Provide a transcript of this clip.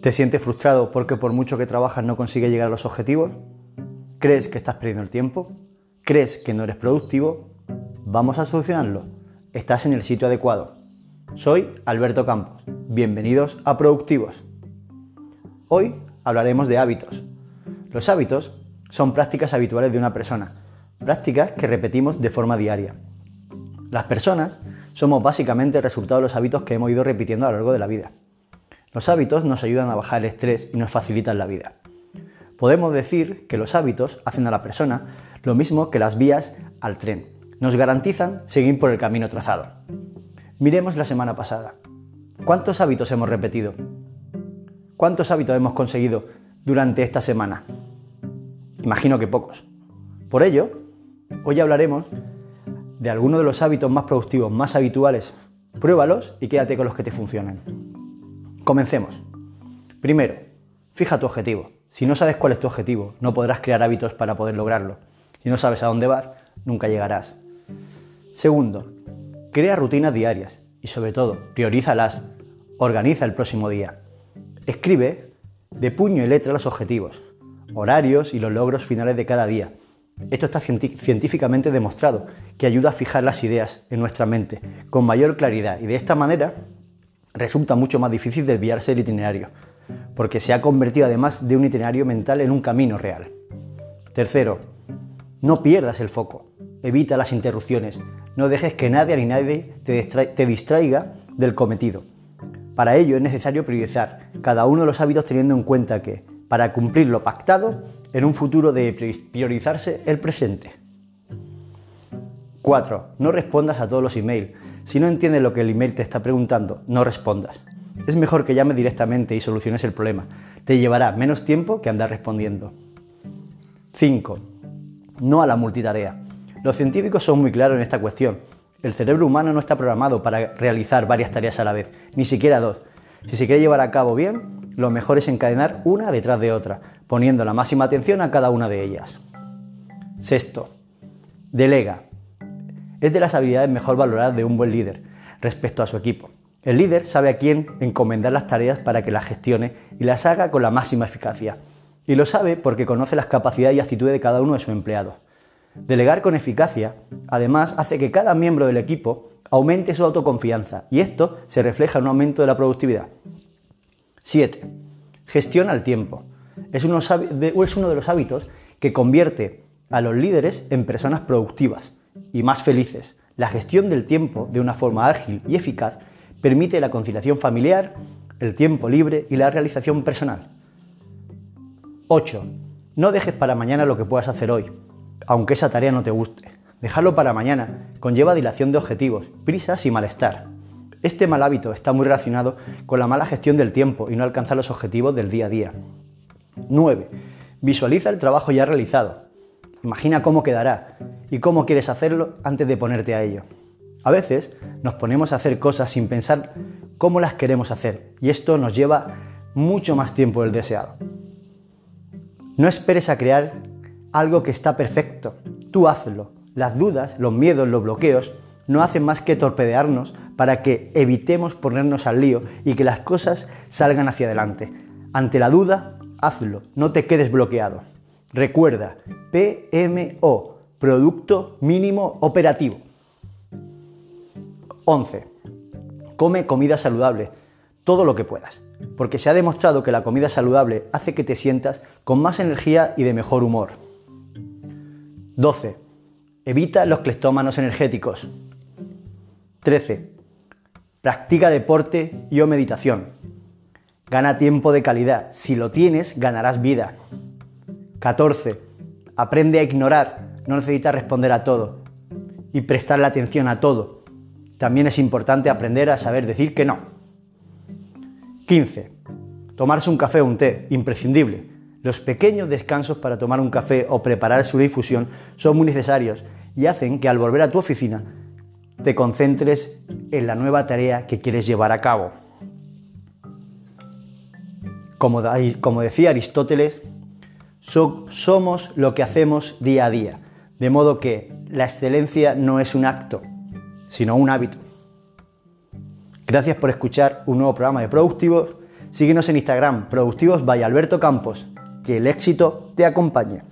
¿Te sientes frustrado porque por mucho que trabajas no consigues llegar a los objetivos? ¿Crees que estás perdiendo el tiempo? ¿Crees que no eres productivo? Vamos a solucionarlo. Estás en el sitio adecuado. Soy Alberto Campos. Bienvenidos a Productivos. Hoy hablaremos de hábitos. Los hábitos son prácticas habituales de una persona, prácticas que repetimos de forma diaria. Las personas somos básicamente el resultado de los hábitos que hemos ido repitiendo a lo largo de la vida. Los hábitos nos ayudan a bajar el estrés y nos facilitan la vida. Podemos decir que los hábitos hacen a la persona lo mismo que las vías al tren. Nos garantizan seguir por el camino trazado. Miremos la semana pasada. ¿Cuántos hábitos hemos repetido? ¿Cuántos hábitos hemos conseguido durante esta semana? Imagino que pocos. Por ello, hoy hablaremos de algunos de los hábitos más productivos, más habituales. Pruébalos y quédate con los que te funcionen. Comencemos. Primero, fija tu objetivo. Si no sabes cuál es tu objetivo, no podrás crear hábitos para poder lograrlo. Si no sabes a dónde vas, nunca llegarás. Segundo, crea rutinas diarias y sobre todo, priorízalas. Organiza el próximo día. Escribe de puño y letra los objetivos, horarios y los logros finales de cada día. Esto está científicamente demostrado, que ayuda a fijar las ideas en nuestra mente con mayor claridad y de esta manera resulta mucho más difícil desviarse del itinerario, porque se ha convertido además de un itinerario mental en un camino real. Tercero, no pierdas el foco, evita las interrupciones, no dejes que nadie ni nadie te, distraiga del cometido. Para ello es necesario priorizar cada uno de los hábitos teniendo en cuenta que, para cumplir lo pactado, en un futuro debe priorizarse el presente. 4. No respondas a todos los emails, si no entiendes lo que el email te está preguntando, no respondas. Es mejor que llame directamente y soluciones el problema. Te llevará menos tiempo que andar respondiendo. 5. No a la multitarea. Los científicos son muy claros en esta cuestión. El cerebro humano no está programado para realizar varias tareas a la vez, ni siquiera dos. Si se quiere llevar a cabo bien, lo mejor es encadenar una detrás de otra, poniendo la máxima atención a cada una de ellas. Sexto, delega es de las habilidades mejor valoradas de un buen líder respecto a su equipo. El líder sabe a quién encomendar las tareas para que las gestione y las haga con la máxima eficacia. Y lo sabe porque conoce las capacidades y actitudes de cada uno de sus empleados. Delegar con eficacia, además, hace que cada miembro del equipo aumente su autoconfianza y esto se refleja en un aumento de la productividad. 7. Gestiona el tiempo. Es uno, de los hábitos que convierte a los líderes en personas productivas y más felices. La gestión del tiempo de una forma ágil y eficaz permite la conciliación familiar, el tiempo libre y la realización personal. 8. No dejes para mañana lo que puedas hacer hoy, aunque esa tarea no te guste. Dejarlo para mañana conlleva dilación de objetivos, prisas y malestar. Este mal hábito está muy relacionado con la mala gestión del tiempo y no alcanzar los objetivos del día a día. 9. Visualiza el trabajo ya realizado. Imagina cómo quedará y cómo quieres hacerlo antes de ponerte a ello. A veces nos ponemos a hacer cosas sin pensar cómo las queremos hacer y esto nos lleva mucho más tiempo del deseado. No esperes a crear algo que está perfecto, tú hazlo. Las dudas, los miedos, los bloqueos no hacen más que torpedearnos para que evitemos ponernos al lío y que las cosas salgan hacia adelante. Ante la duda, hazlo, no te quedes bloqueado. Recuerda, PMO, Producto Mínimo Operativo. 11. Come comida saludable, todo lo que puedas, porque se ha demostrado que la comida saludable hace que te sientas con más energía y de mejor humor. 12. Evita los cleptómanos energéticos. 13. Practica deporte y o meditación. Gana tiempo de calidad. Si lo tienes, ganarás vida. 14. Aprende a ignorar, no necesitas responder a todo y prestarle atención a todo. También es importante aprender a saber decir que no. 15. Tomarse un café o un té, imprescindible. Los pequeños descansos para tomar un café o preparar su difusión son muy necesarios y hacen que al volver a tu oficina te concentres en la nueva tarea que quieres llevar a cabo. Como decía Aristóteles, somos lo que hacemos día a día, de modo que la excelencia no es un acto, sino un hábito. Gracias por escuchar un nuevo programa de Productivos. Síguenos en Instagram, Productivos by Alberto Campos. Que el éxito te acompañe.